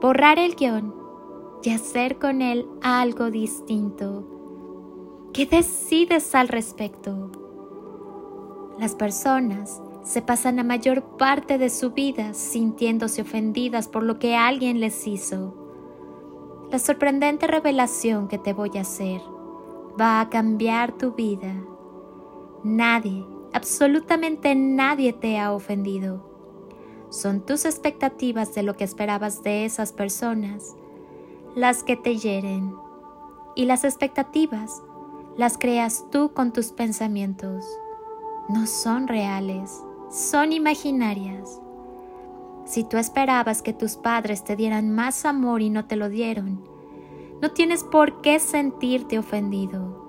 borrar el guion y hacer con él algo distinto. ¿Qué decides al respecto? Las personas se pasan la mayor parte de su vida sintiéndose ofendidas por lo que alguien les hizo. La sorprendente revelación que te voy a hacer va a cambiar tu vida. Nadie, absolutamente nadie te ha ofendido son tus expectativas de lo que esperabas de esas personas las que te hieren. Y las expectativas las creas tú con tus pensamientos. No son reales, son imaginarias. Si tú esperabas que tus padres te dieran más amor y no te lo dieron, no tienes por qué sentirte ofendido.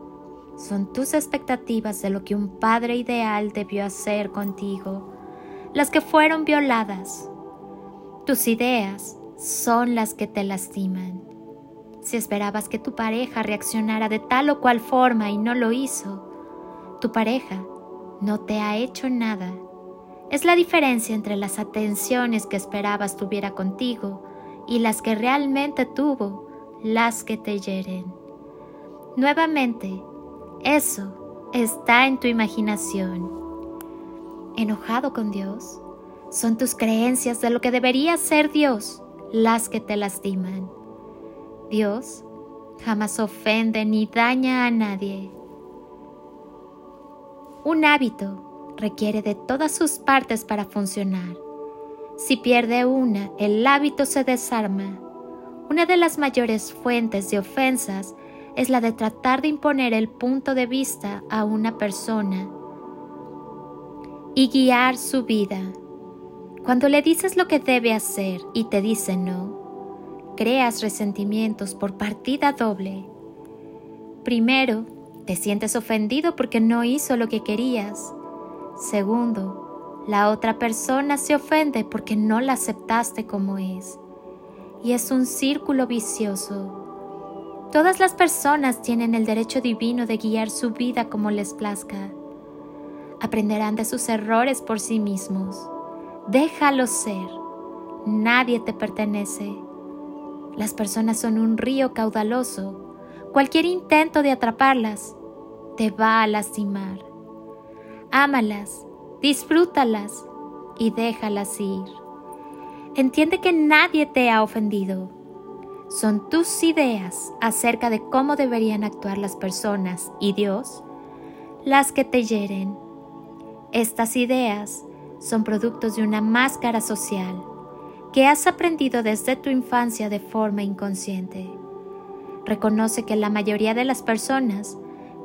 Son tus expectativas de lo que un padre ideal debió hacer contigo las que fueron violadas. Tus ideas son las que te lastiman. Si esperabas que tu pareja reaccionara de tal o cual forma y no lo hizo, tu pareja no te ha hecho nada. Es la diferencia entre las atenciones que esperabas tuviera contigo y las que realmente tuvo, las que te hieren. Nuevamente, eso está en tu imaginación enojado con Dios. Son tus creencias de lo que debería ser Dios las que te lastiman. Dios jamás ofende ni daña a nadie. Un hábito requiere de todas sus partes para funcionar. Si pierde una, el hábito se desarma. Una de las mayores fuentes de ofensas es la de tratar de imponer el punto de vista a una persona y guiar su vida. Cuando le dices lo que debe hacer y te dice no, creas resentimientos por partida doble. Primero, te sientes ofendido porque no hizo lo que querías. Segundo, la otra persona se ofende porque no la aceptaste como es. Y es un círculo vicioso. Todas las personas tienen el derecho divino de guiar su vida como les plazca aprenderán de sus errores por sí mismos. Déjalos ser. Nadie te pertenece. Las personas son un río caudaloso. Cualquier intento de atraparlas te va a lastimar. Ámalas, disfrútalas y déjalas ir. Entiende que nadie te ha ofendido. Son tus ideas acerca de cómo deberían actuar las personas y Dios las que te hieren estas ideas son productos de una máscara social que has aprendido desde tu infancia de forma inconsciente. Reconoce que la mayoría de las personas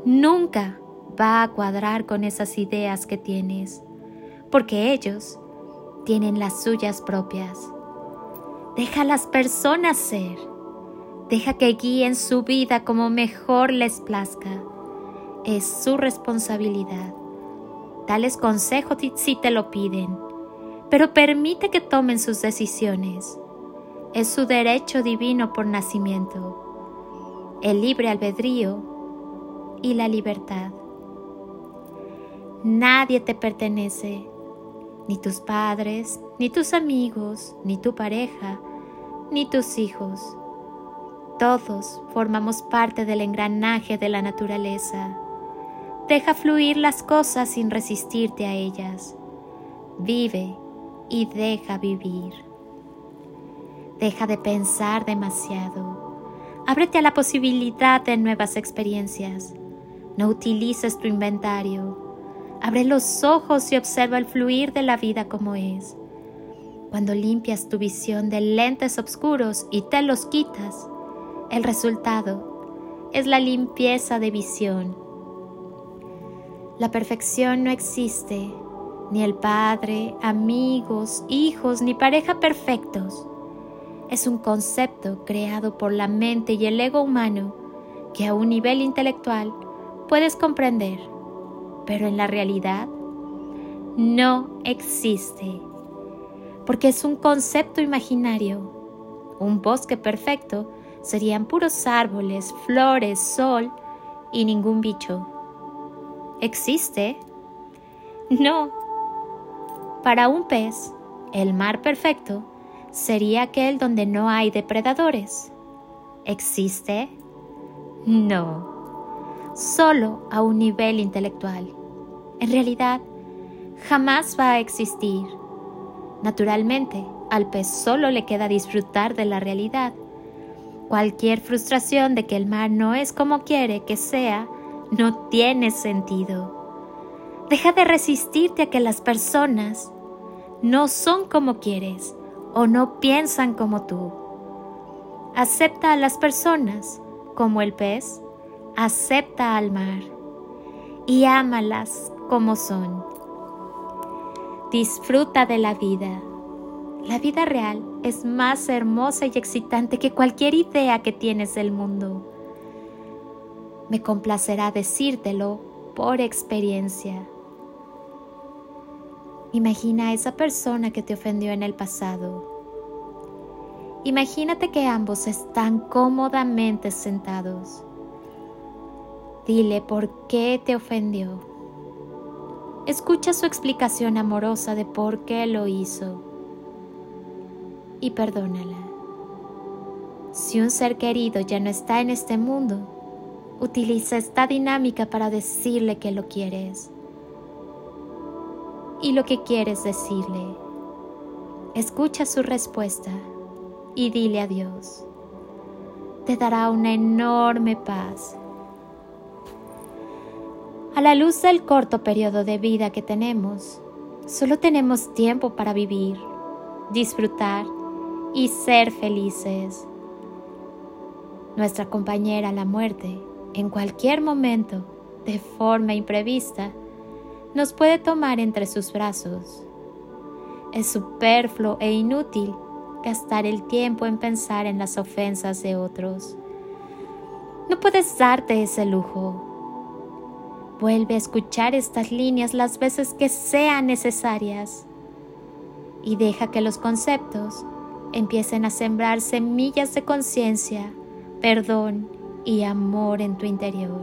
nunca va a cuadrar con esas ideas que tienes, porque ellos tienen las suyas propias. Deja a las personas ser. Deja que guíen su vida como mejor les plazca. Es su responsabilidad. Dales consejos si te lo piden, pero permite que tomen sus decisiones. Es su derecho divino por nacimiento, el libre albedrío y la libertad. Nadie te pertenece, ni tus padres, ni tus amigos, ni tu pareja, ni tus hijos. Todos formamos parte del engranaje de la naturaleza Deja fluir las cosas sin resistirte a ellas. Vive y deja vivir. Deja de pensar demasiado. Ábrete a la posibilidad de nuevas experiencias. No utilices tu inventario. Abre los ojos y observa el fluir de la vida como es. Cuando limpias tu visión de lentes oscuros y te los quitas, el resultado es la limpieza de visión la perfección no existe, ni el padre, amigos, hijos, ni pareja perfectos. es un concepto creado por la mente y el ego humano que a un nivel intelectual puedes comprender, pero en la realidad no existe, porque es un concepto imaginario. Un bosque perfecto serían puros árboles, flores, sol y ningún bicho. ¿Existe? No. Para un pez, el mar perfecto sería aquel donde no hay depredadores. ¿Existe? No. Solo a un nivel intelectual. En realidad, jamás va a existir. Naturalmente, al pez solo le queda disfrutar de la realidad Cualquier frustración de que el mar no es como quiere que sea, no tiene sentido. Deja de resistirte a que las personas no son como quieres o no piensan como tú. Acepta a las personas como el pez, acepta al mar y ámalas como son. Disfruta de la vida la vida real es más hermosa y excitante que cualquier idea que tienes del mundo. Me complacerá decírtelo por experiencia. Imagina a esa persona que te ofendió en el pasado. Imagínate que ambos están cómodamente sentados. Dile por qué te ofendió. Escucha su explicación amorosa de por qué lo hizo y perdónala. Si un ser querido ya no está en este mundo, utiliza esta dinámica para decirle que lo quieres y lo que quieres decirle. Escucha su respuesta y dile adiós. Te dará una enorme paz. A la luz del corto periodo de vida que tenemos, solo tenemos tiempo para vivir, disfrutar y ser felices. Nuestra compañera la muerte, en cualquier momento, de forma imprevista, nos puede tomar entre sus brazos. Es superfluo e inútil gastar el tiempo en pensar en las ofensas de otros. No puedes darte ese lujo. Vuelve a escuchar estas líneas las veces que sean necesarias y deja que los conceptos empiecen a sembrar semillas de conciencia, perdón y amor en tu interior.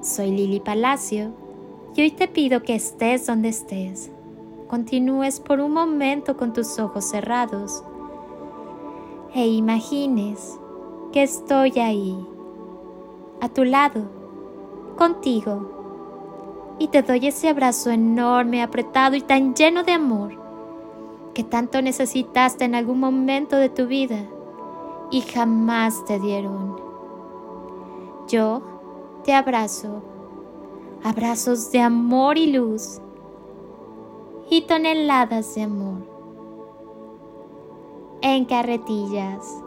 Soy Lili Palacio y hoy te pido que estés donde estés. Continúes por un momento con tus ojos cerrados e imagines que estoy ahí, a tu lado, contigo, y te doy ese abrazo enorme, apretado y tan lleno de amor que tanto necesitaste en algún momento de tu vida y jamás te dieron. Yo te abrazo, abrazos de amor y luz y toneladas de amor en carretillas.